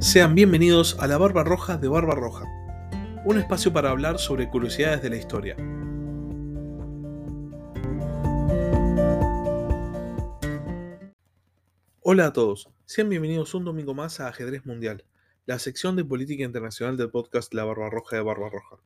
Sean bienvenidos a la Barba Roja de Barba Roja, un espacio para hablar sobre curiosidades de la historia. Hola a todos, sean bienvenidos un domingo más a Ajedrez Mundial, la sección de política internacional del podcast La Barba Roja de Barba Roja.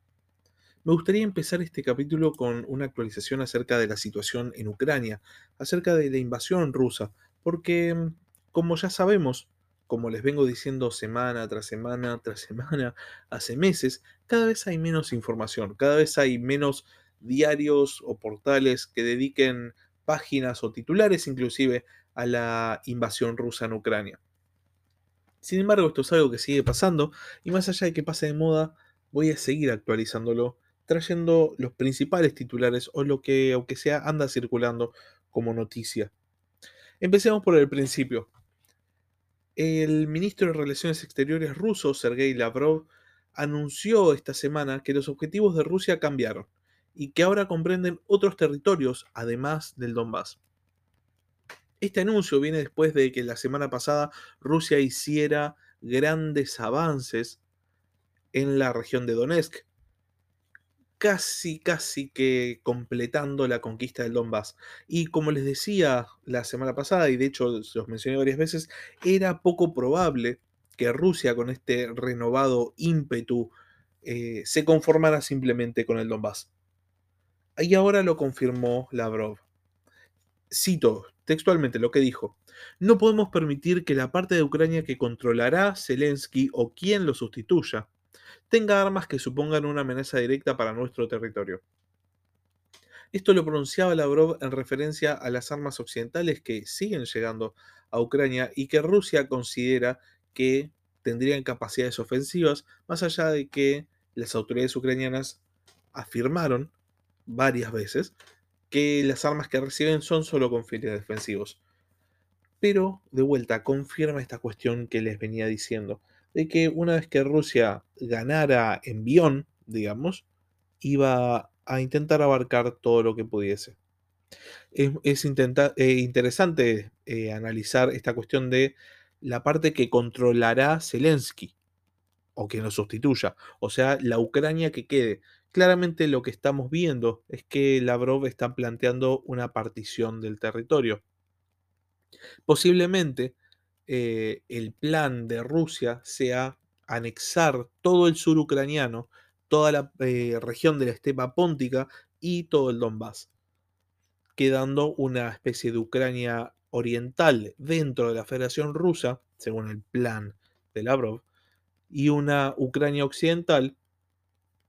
Me gustaría empezar este capítulo con una actualización acerca de la situación en Ucrania, acerca de la invasión rusa, porque, como ya sabemos, como les vengo diciendo semana tras semana tras semana, hace meses, cada vez hay menos información, cada vez hay menos diarios o portales que dediquen páginas o titulares inclusive a la invasión rusa en Ucrania. Sin embargo, esto es algo que sigue pasando y más allá de que pase de moda, voy a seguir actualizándolo, trayendo los principales titulares o lo que, aunque sea, anda circulando como noticia. Empecemos por el principio. El ministro de Relaciones Exteriores ruso, Sergei Lavrov, anunció esta semana que los objetivos de Rusia cambiaron y que ahora comprenden otros territorios además del Donbass. Este anuncio viene después de que la semana pasada Rusia hiciera grandes avances en la región de Donetsk, casi, casi que completando la conquista del Donbass. Y como les decía la semana pasada, y de hecho los mencioné varias veces, era poco probable que Rusia con este renovado ímpetu eh, se conformara simplemente con el Donbass. Y ahora lo confirmó Lavrov. Cito textualmente lo que dijo. No podemos permitir que la parte de Ucrania que controlará Zelensky o quien lo sustituya tenga armas que supongan una amenaza directa para nuestro territorio. Esto lo pronunciaba Lavrov en referencia a las armas occidentales que siguen llegando a Ucrania y que Rusia considera que tendrían capacidades ofensivas, más allá de que las autoridades ucranianas afirmaron varias veces que las armas que reciben son solo con fines defensivos. Pero, de vuelta, confirma esta cuestión que les venía diciendo de que una vez que Rusia ganara envión, digamos, iba a intentar abarcar todo lo que pudiese. Es, eh, interesante eh, analizar esta cuestión de la parte que controlará Zelensky o que lo sustituya, o sea, la Ucrania que quede. Claramente lo que estamos viendo es que Lavrov está planteando una partición del territorio. Posiblemente eh, el plan de Rusia sea anexar todo el sur ucraniano, toda la eh, región de la estepa póntica y todo el Donbass, quedando una especie de Ucrania oriental dentro de la Federación Rusa, según el plan de Lavrov, y una Ucrania occidental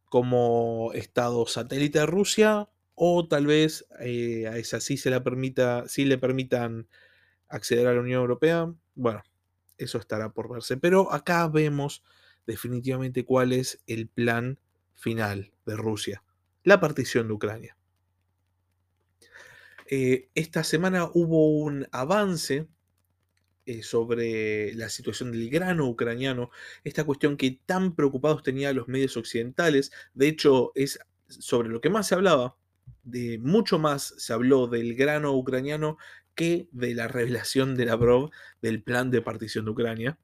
como estado satélite de Rusia, o tal vez eh, a esa sí se la permita, sí le permitan acceder a la Unión Europea, bueno, eso estará por verse. Pero acá vemos definitivamente cuál es el plan final de Rusia, la partición de Ucrania. Eh, esta semana hubo un avance eh, sobre la situación del grano ucraniano, esta cuestión que tan preocupados tenían los medios occidentales, de hecho es sobre lo que más se hablaba, de mucho más se habló del grano ucraniano que de la revelación de Lavrov del plan de partición de Ucrania.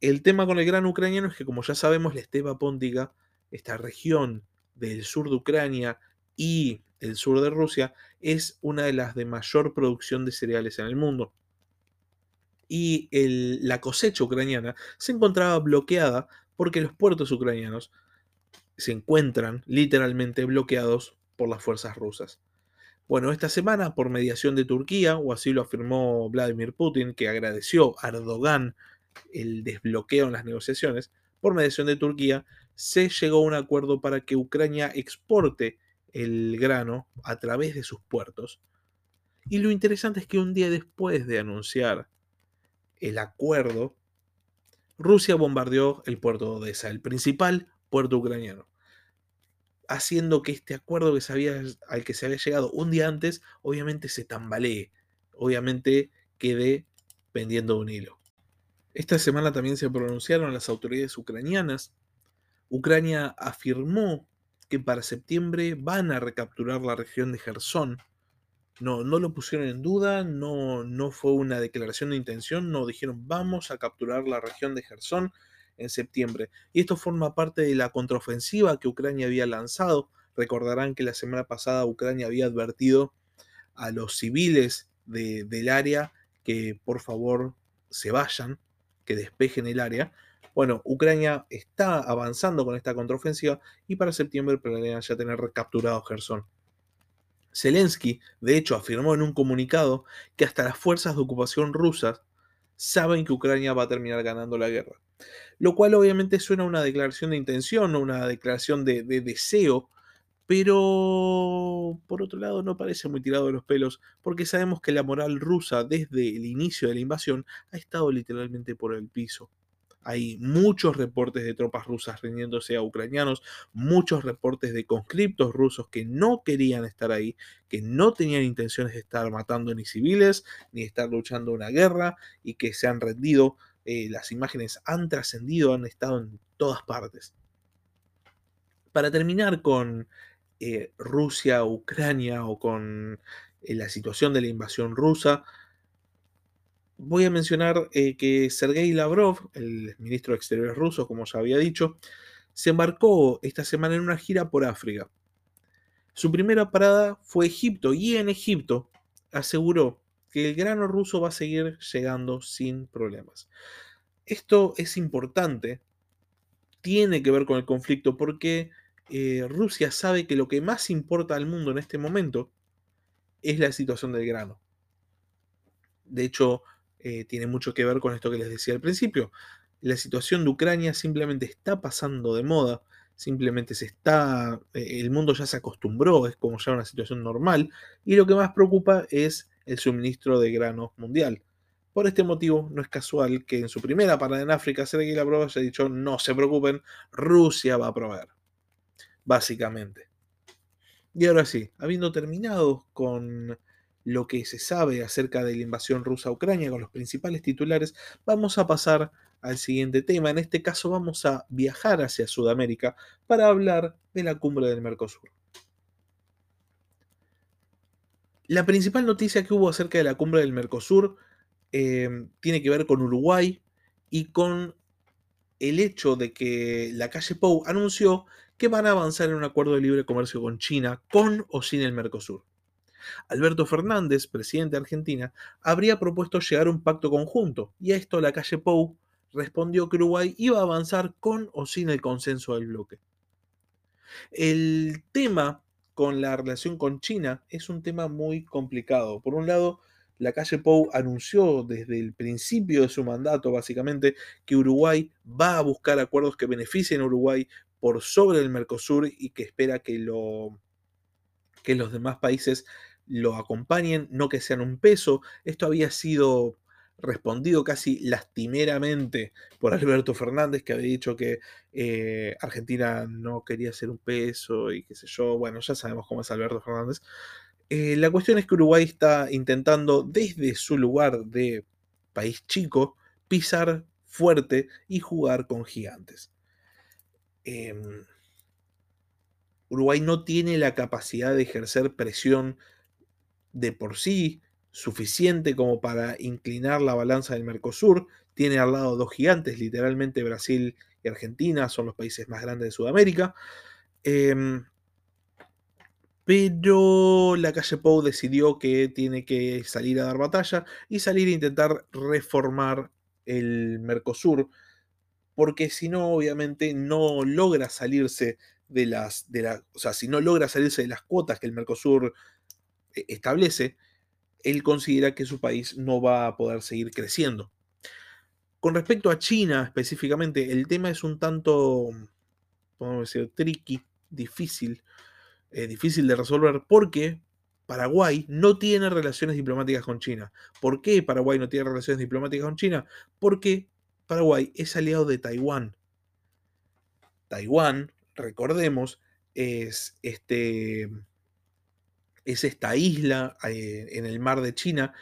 El tema con el gran ucraniano es que, como ya sabemos, la estepa póntica, esta región del sur de Ucrania y el sur de Rusia, es una de las de mayor producción de cereales en el mundo. Y la cosecha ucraniana se encontraba bloqueada porque los puertos ucranianos se encuentran literalmente bloqueados por las fuerzas rusas. Bueno, esta semana, por mediación de Turquía, o así lo afirmó Vladimir Putin, que agradeció a Erdogan el desbloqueo en las negociaciones, por mediación de Turquía, se llegó a un acuerdo para que Ucrania exporte el grano a través de sus puertos. Y lo interesante es que un día después de anunciar el acuerdo, Rusia bombardeó el puerto de Odessa, el principal puerto ucraniano haciendo que este acuerdo que se al que se había llegado un día antes, obviamente se tambalee, obviamente quede pendiendo un hilo. Esta semana también se pronunciaron las autoridades ucranianas. Ucrania afirmó que para septiembre van a recapturar la región de Gerson, No, no lo pusieron en duda, no, no fue una declaración de intención, no dijeron vamos a capturar la región de Gerson en septiembre. Y esto forma parte de la contraofensiva que Ucrania había lanzado. Recordarán que la semana pasada Ucrania había advertido a los civiles del área que por favor se vayan, que despejen el área. Bueno, Ucrania está avanzando con esta contraofensiva y para septiembre planean ya tener recapturado Gerson. Zelensky, de hecho, afirmó en un comunicado que hasta las fuerzas de ocupación rusas saben que Ucrania va a terminar ganando la guerra. Lo cual obviamente suena a una declaración de intención, una declaración de, de deseo, pero por otro lado no parece muy tirado de los pelos, porque sabemos que la moral rusa desde el inicio de la invasión ha estado literalmente por el piso. Hay muchos reportes de tropas rusas rindiéndose a ucranianos, muchos reportes de conscriptos rusos que no querían estar ahí, que no tenían intenciones de estar matando ni civiles, ni estar luchando una guerra y que se han rendido. Eh, las imágenes han trascendido, han estado en todas partes. Para terminar con eh, Rusia, Ucrania o con eh, la situación de la invasión rusa, voy a mencionar eh, que Sergei Lavrov, el ministro de Exteriores ruso, como ya había dicho, se embarcó esta semana en una gira por África. Su primera parada fue Egipto y en Egipto aseguró que el grano ruso va a seguir llegando sin problemas. Esto es importante, tiene que ver con el conflicto porque eh, Rusia sabe que lo que más importa al mundo en este momento es la situación del grano. De hecho, eh, tiene mucho que ver con esto que les decía al principio. La situación de Ucrania simplemente está pasando de moda, simplemente se está, eh, el mundo ya se acostumbró, es como ya una situación normal, y lo que más preocupa es el suministro de granos mundial. Por este motivo, no es casual que en su primera parada en África, Sergei Lavrov haya dicho, no se preocupen, Rusia va a proveer. Básicamente. Y ahora sí, habiendo terminado con lo que se sabe acerca de la invasión rusa a Ucrania con los principales titulares, vamos a pasar al siguiente tema. En este caso vamos a viajar hacia Sudamérica para hablar de la cumbre del Mercosur. La principal noticia que hubo acerca de la cumbre del Mercosur eh, tiene que ver con Uruguay y con el hecho de que la calle Pou anunció que van a avanzar en un acuerdo de libre comercio con China, con o sin el Mercosur. Alberto Fernández, presidente de Argentina, habría propuesto llegar a un pacto conjunto, y a esto la calle Pou respondió que Uruguay iba a avanzar con o sin el consenso del bloque. El tema con la relación con China es un tema muy complicado. Por un lado, la calle Pou anunció desde el principio de su mandato, básicamente, que Uruguay va a buscar acuerdos que beneficien a Uruguay por sobre el Mercosur y que espera que, lo, que los demás países lo acompañen, no que sean un peso. Esto había sido respondido casi lastimeramente por Alberto Fernández, que había dicho que eh, Argentina no quería ser un peso y qué sé yo. Bueno, ya sabemos cómo es Alberto Fernández. Eh, la cuestión es que Uruguay está intentando desde su lugar de país chico pisar fuerte y jugar con gigantes. Em, Uruguay no tiene la capacidad de ejercer presión de por sí suficiente como para inclinar la balanza del Mercosur. Tiene al lado dos gigantes, literalmente Brasil y Argentina son los países más grandes de Sudamérica. Em, pero la calle Pou decidió que tiene que salir a dar batalla y salir a intentar reformar el Mercosur, porque si no, obviamente no logra salirse de las, de la, o sea, si no logra salirse de las cuotas que el Mercosur establece, él considera que su país no va a poder seguir creciendo. Con respecto a China específicamente, el tema es un tanto, podemos decir, tricky, difícil, eh, difícil de resolver, porque Paraguay no tiene relaciones diplomáticas con China. ¿Por qué Paraguay no tiene relaciones diplomáticas con China? Porque Paraguay es aliado de Taiwán. Taiwán, recordemos, es este es esta isla eh, en el mar de China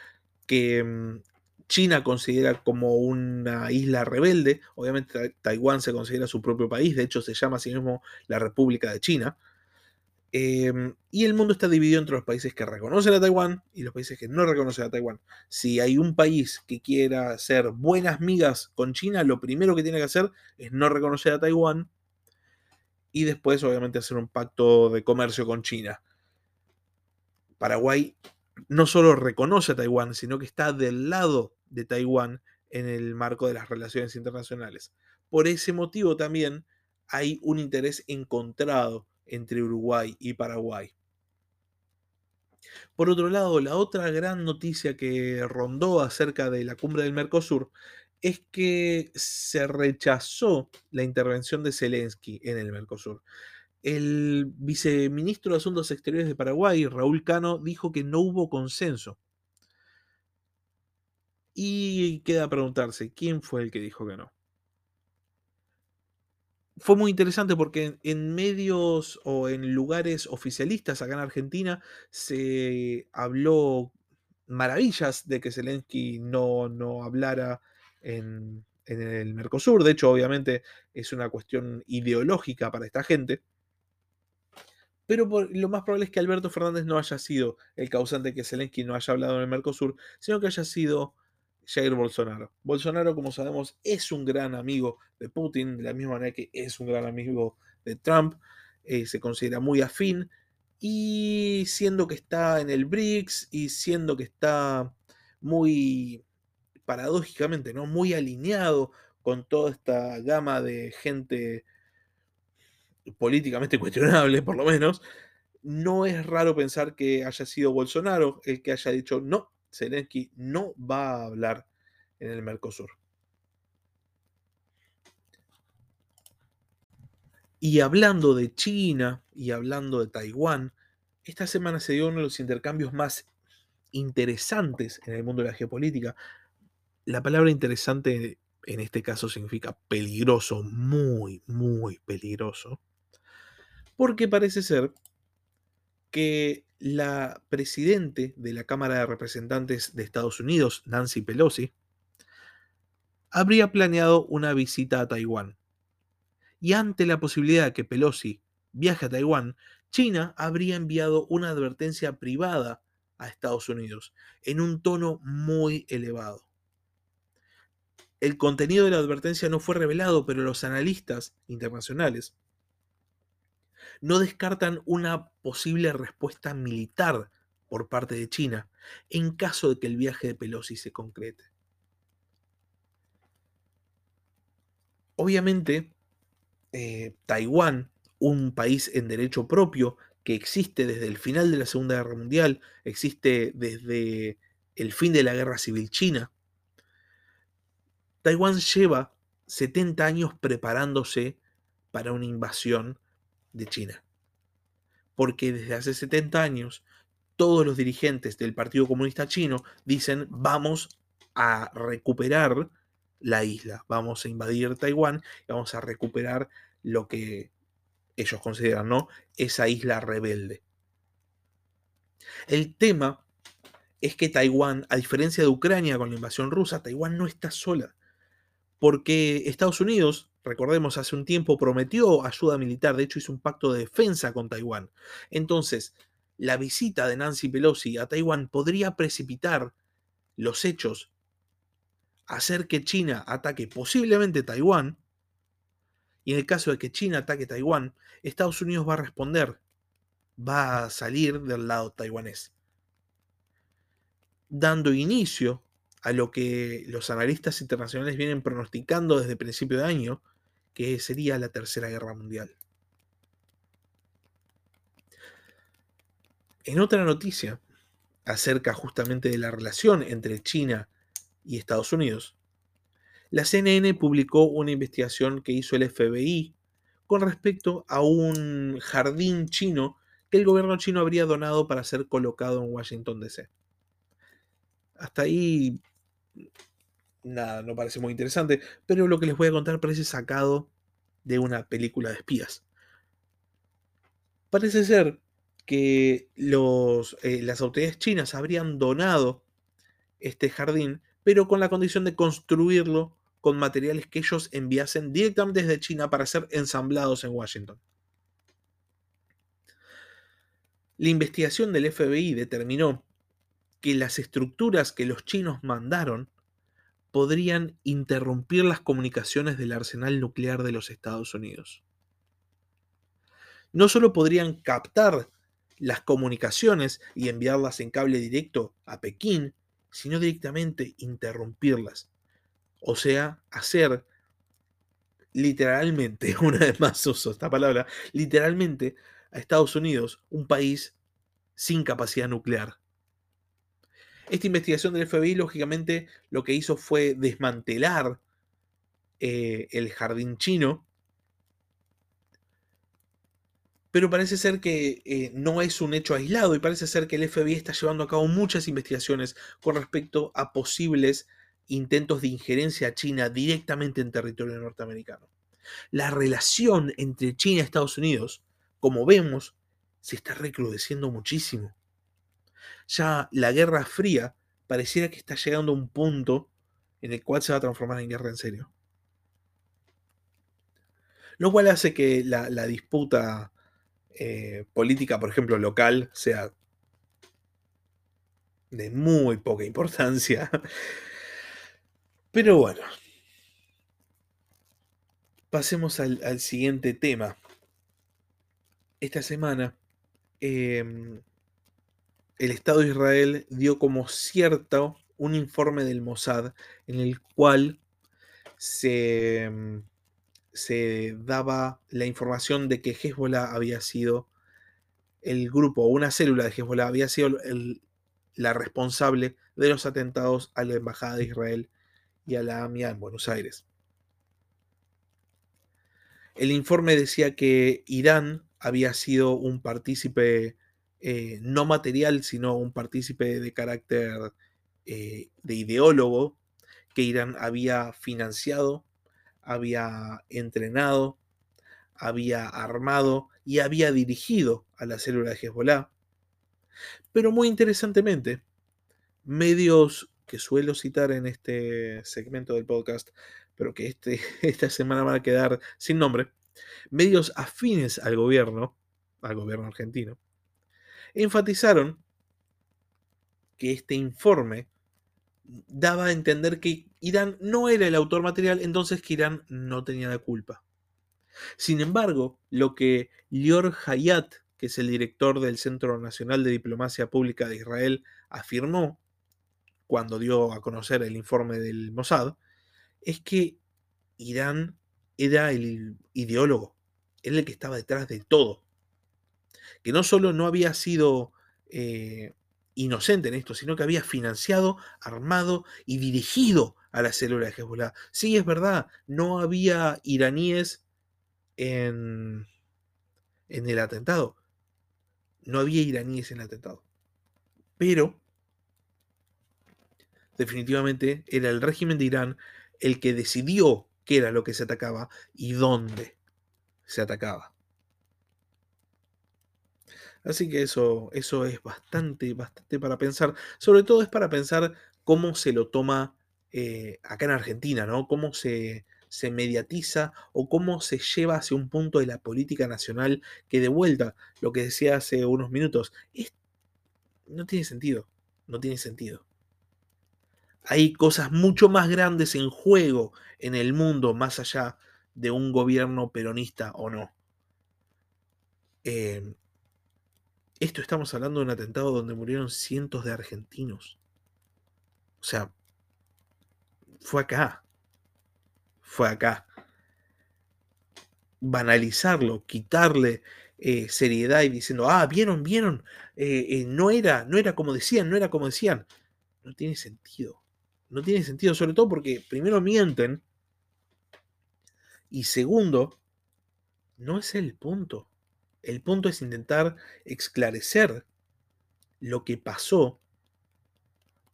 que mm, China considera como una isla rebelde. Obviamente Taiwán se considera su propio país, de hecho se llama así mismo la República de China. Em, y el mundo está dividido entre los países que reconocen a Taiwán y los países que no reconocen a Taiwán. Si hay un país que quiera hacer buenas migas con China, lo primero que tiene que hacer es no reconocer a Taiwán y después obviamente hacer un pacto de comercio con China. Paraguay no solo reconoce a Taiwán, sino que está del lado de Taiwán en el marco de las relaciones internacionales. Por ese motivo también hay un interés encontrado entre Uruguay y Paraguay. Por otro lado, la otra gran noticia que rondó acerca de la cumbre del Mercosur es que se rechazó la intervención de Zelensky en el Mercosur. El viceministro de Asuntos Exteriores de Paraguay, Raúl Cano, dijo que no hubo consenso. Y queda preguntarse, ¿quién fue el que dijo que no? fue muy interesante porque en, medios o en lugares oficialistas acá en Argentina se habló maravillas de que Zelensky no, no hablara en, en, el Mercosur. De hecho, obviamente es una cuestión ideológica para esta gente. Pero lo más probable es que Alberto Fernández no haya sido el causante que Zelensky no haya hablado en el Mercosur, sino que haya sido Jair Bolsonaro. Bolsonaro, como sabemos, es un gran amigo de Putin, de la misma manera que es un gran amigo de Trump, eh, se considera muy afín, y siendo que está en el BRICS y siendo que está muy paradójicamente, ¿no? Muy alineado con toda esta gama de gente políticamente cuestionable, por lo menos, no es raro pensar que haya sido Bolsonaro el que haya dicho, no, Zelensky no va a hablar en el Mercosur. Y hablando de China y hablando de Taiwán, esta semana se dio uno de los intercambios más interesantes en el mundo de la geopolítica. La palabra interesante en este caso significa peligroso, muy, muy peligroso, porque parece ser que la presidente de la Cámara de Representantes de Estados Unidos, Nancy Pelosi, habría planeado una visita a Taiwán. Y ante la posibilidad de que Pelosi viaje a Taiwán, China habría enviado una advertencia privada a Estados Unidos en un tono muy elevado. El contenido de la advertencia no fue revelado, pero los analistas internacionales no descartan una posible respuesta militar por parte de China en caso de que el viaje de Pelosi se concrete. Obviamente, eh, Taiwán, un país en derecho propio que existe desde el final de la Segunda Guerra Mundial, existe desde el fin de la Guerra Civil China, Taiwán lleva 70 años preparándose para una invasión de China. Porque desde hace 70 años todos los dirigentes del Partido Comunista Chino dicen vamos a recuperar la isla, vamos a invadir Taiwán y vamos a recuperar lo que ellos consideran, ¿no? Esa isla rebelde. El tema es que Taiwán, a diferencia de Ucrania con la invasión rusa, Taiwán no está sola. Porque Estados Unidos recordemos, hace un tiempo prometió ayuda militar, de hecho hizo un pacto de defensa con Taiwán. Entonces, la visita de Nancy Pelosi a Taiwán podría precipitar los hechos, hacer que China ataque posiblemente Taiwán, y en el caso de que China ataque Taiwán, Estados Unidos va a responder, va a salir del lado taiwanés, dando inicio a lo que los analistas internacionales vienen pronosticando desde principio de año, que sería la Tercera Guerra Mundial. En otra noticia, acerca justamente de la relación entre China y Estados Unidos, la CNN publicó una investigación que hizo el FBI con respecto a un jardín chino que el gobierno chino habría donado para ser colocado en Washington, D.C. Hasta ahí nada, no parece muy interesante, pero lo que les voy a contar parece sacado de una película de espías. Parece ser que los, eh, las autoridades chinas habrían donado este jardín, pero con la condición de construirlo con materiales que ellos enviasen directamente desde China para ser ensamblados en Washington. La investigación del FBI determinó que las estructuras que los chinos mandaron podrían interrumpir las comunicaciones del arsenal nuclear de los Estados Unidos. No solo podrían captar las comunicaciones y enviarlas en cable directo a Pekín, sino directamente interrumpirlas. O sea, hacer literalmente, una vez más uso esta palabra, literalmente a Estados Unidos un país sin capacidad nuclear. Esta investigación del FBI, lógicamente, lo que hizo fue desmantelar eh, el jardín chino pero parece ser que eh, no es un hecho aislado y parece ser que el FBI está llevando a cabo muchas investigaciones con respecto a posibles intentos de injerencia china directamente en territorio norteamericano. La relación entre China y Estados Unidos, como vemos, se está recrudeciendo muchísimo. Ya la Guerra Fría pareciera que está llegando a un punto en el cual se va a transformar en guerra en serio. Lo cual hace que la, la disputa eh, política, por ejemplo, local, sea de muy poca importancia. Pero bueno, pasemos al, siguiente tema. Esta semana, em, el Estado de Israel dio como cierto un informe del Mossad en el cual se em, se daba la información de que Hezbollah había sido el grupo o una célula de Hezbollah había sido la responsable de los atentados a la Embajada de Israel y a la AMIA en Buenos Aires. El informe decía que Irán había sido un partícipe eh, no material, sino un partícipe de carácter eh, de ideólogo, que Irán había financiado había entrenado, había armado y había dirigido a la célula de Hezbollah. Pero muy interesantemente, medios que suelo citar en este segmento del podcast, pero que este, esta semana van a quedar sin nombre, medios afines al gobierno, al gobierno argentino, enfatizaron que este informe daba a entender que Irán no era el autor material, entonces que Irán no tenía la culpa. Sin embargo, lo que Lior Hayat, que es el director del Centro Nacional de Diplomacia Pública de Israel, afirmó cuando dio a conocer el informe del Mossad, es que Irán era el ideólogo, era el que estaba detrás de todo. Que no solo no había sido eh, inocente en esto, sino que había financiado, armado y dirigido a la célula de Hezbollah. Sí, es verdad, no había iraníes en, en el atentado. No había iraníes en el atentado. Pero, definitivamente, era el régimen de Irán el que decidió qué era lo que se atacaba y dónde se atacaba. Así que eso, eso es bastante, bastante para pensar. Sobre todo es para pensar cómo se lo toma eh, acá en Argentina, ¿no? Cómo se, se mediatiza o cómo se lleva hacia un punto de la política nacional que de vuelta, lo que decía hace unos minutos, no tiene sentido, no tiene sentido. Hay cosas mucho más grandes en juego en el mundo más allá de un gobierno peronista o no. Eh, esto estamos hablando de un atentado donde murieron cientos de argentinos. O sea, fue acá. Fue acá. Banalizarlo, quitarle eh, seriedad y diciendo, ah, vieron, vieron, eh, eh, no era, no era como decían, no era como decían. No tiene sentido. No tiene sentido, sobre todo porque primero mienten y segundo, no es el punto. El punto es intentar esclarecer lo que pasó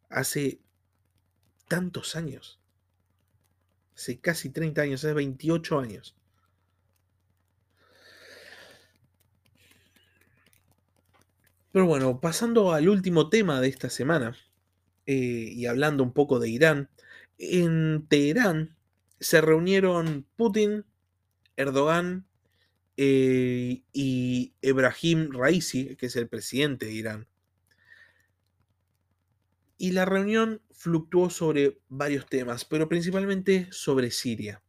hace tantos años. Hace casi 30 años, hace 28 años. Pero bueno, pasando al último tema de esta semana eh, y hablando un poco de Irán, en Teherán se reunieron Putin, Erdogan eh, y Ebrahim Raisi, que es el presidente de Irán. Y la reunión fluctuó sobre varios temas, pero principalmente sobre Siria.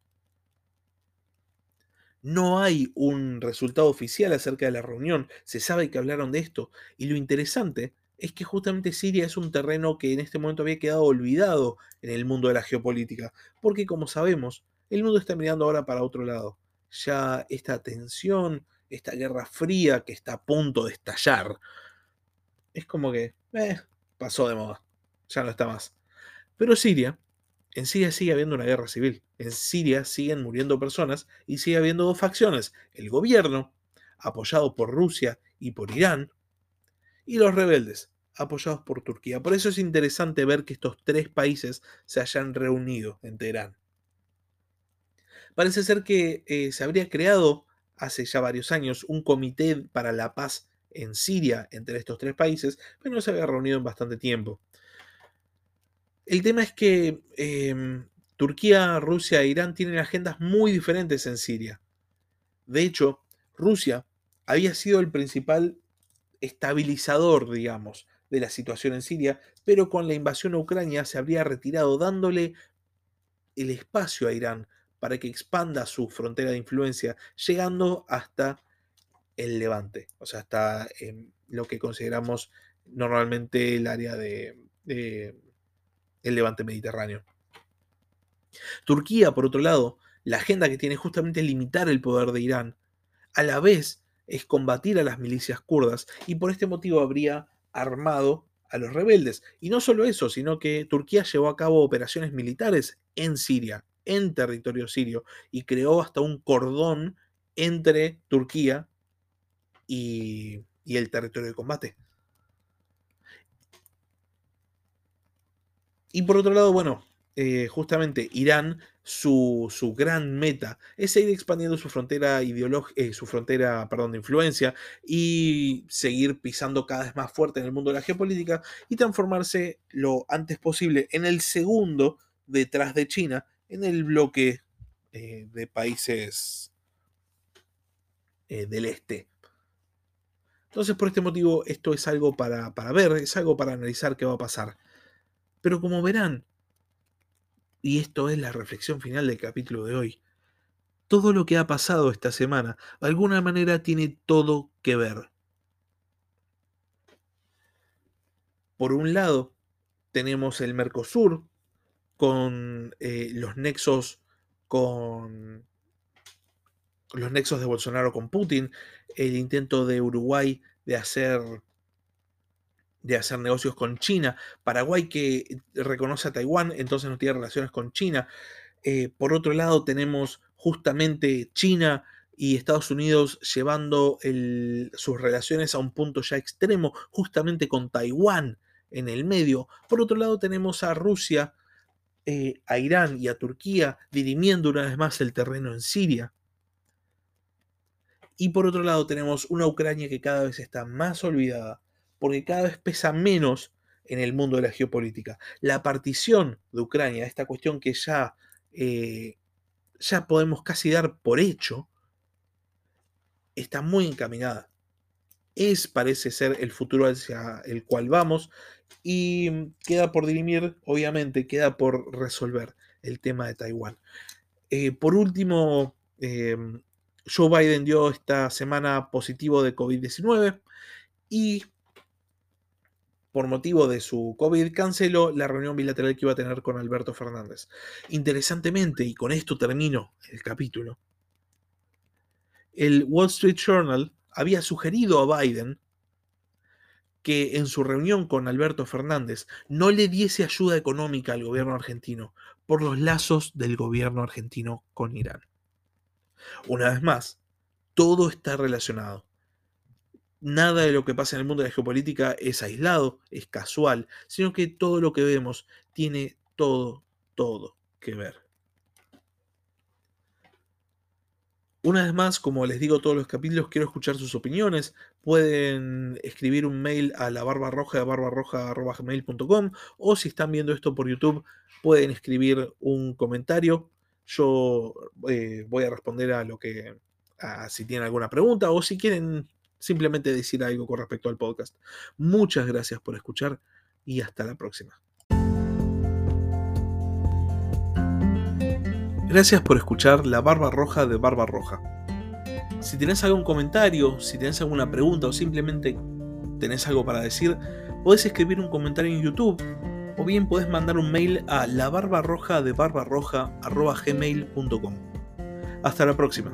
No hay un resultado oficial acerca de la reunión, se sabe que hablaron de esto, y lo interesante es que justamente Siria es un terreno que en este momento había quedado olvidado en el mundo de la geopolítica, porque como sabemos, el mundo está mirando ahora para otro lado. Ya esta tensión, esta guerra fría que está a punto de estallar, es como que eh, pasó de moda, ya no está más. Pero Siria, en Siria sigue habiendo una guerra civil, en Siria siguen muriendo personas y sigue habiendo dos facciones, el gobierno, apoyado por Rusia y por Irán, y los rebeldes, apoyados por Turquía. Por eso es interesante ver que estos tres países se hayan reunido en Teherán. Parece ser que eh, se habría creado hace ya varios años un comité para la paz en Siria entre estos tres países, pero no se había reunido en bastante tiempo. El tema es que em, Turquía, Rusia e Irán tienen agendas muy diferentes en Siria. De hecho, Rusia había sido el principal estabilizador, digamos, de la situación en Siria, pero con la invasión a Ucrania se habría retirado dándole el espacio a Irán para que expanda su frontera de influencia, llegando hasta el Levante, o sea, hasta lo que consideramos normalmente el área de, el Levante Mediterráneo. Turquía, por otro lado, la agenda que tiene justamente limitar el poder de Irán, a la vez es combatir a las milicias kurdas y por este motivo habría armado a los rebeldes. Y no solo eso, sino que Turquía llevó a cabo operaciones militares en Siria, en territorio sirio, y creó hasta un cordón entre Turquía y, el territorio de combate. Y por otro lado, bueno, eh, justamente Irán, su, gran meta es seguir expandiendo su frontera ideológica, eh, su frontera, perdón, de influencia y seguir pisando cada vez más fuerte en el mundo de la geopolítica y transformarse lo antes posible en el segundo detrás de China en el bloque eh, de países del este. Entonces, por este motivo, esto es algo para, para ver, es algo para analizar qué va a pasar. Pero como verán, y esto es la reflexión final del capítulo de hoy. Todo lo que ha pasado esta semana, de alguna manera, tiene todo que ver. Por un lado, tenemos el Mercosur con eh, los nexos con los nexos de Bolsonaro con Putin, el intento de Uruguay de hacer de hacer negocios con China, Paraguay que reconoce a Taiwán, entonces no tiene relaciones con China. Eh, por otro lado, tenemos justamente China y Estados Unidos llevando sus relaciones a un punto ya extremo, justamente con Taiwán en el medio. Por otro lado, tenemos a Rusia, eh, a Irán y a Turquía dirimiendo una vez más el terreno en Siria. Y por otro lado, tenemos una Ucrania que cada vez está más olvidada, porque cada vez pesa menos en el mundo de la geopolítica. La partición de Ucrania, esta cuestión que ya, eh, ya podemos casi dar por hecho, está muy encaminada. Es, parece ser, el futuro hacia el cual vamos y queda por dirimir, obviamente, queda por resolver el tema de Taiwán. Eh, por último, eh, Joe Biden dio esta semana positivo de COVID-19 y por motivo de su COVID, canceló la reunión bilateral que iba a tener con Alberto Fernández. Interesantemente, y con esto termino el capítulo, el Wall Street Journal había sugerido a Biden que en su reunión con Alberto Fernández no le diese ayuda económica al gobierno argentino por los lazos del gobierno argentino con Irán. Una vez más, todo está relacionado nada de lo que pasa en el mundo de la geopolítica es aislado, es casual, sino que todo lo que vemos tiene todo, todo que ver. Una vez más, como les digo todos los capítulos, quiero escuchar sus opiniones. Pueden escribir un mail a la barbarroja barbarroja.gmail.com o si están viendo esto por YouTube, pueden escribir un comentario. Yo eh, voy a responder a lo que ah, si tienen alguna pregunta o si quieren simplemente decir algo con respecto al podcast. Muchas gracias por escuchar y hasta la próxima. Gracias por escuchar La Barba Roja de Barba Roja. Si tenés algún comentario, si tenés alguna pregunta o simplemente tenés algo para decir, podés escribir un comentario en YouTube o bien podés mandar un mail a labarbarroja de barbarroja.gmail.com. Hasta la próxima.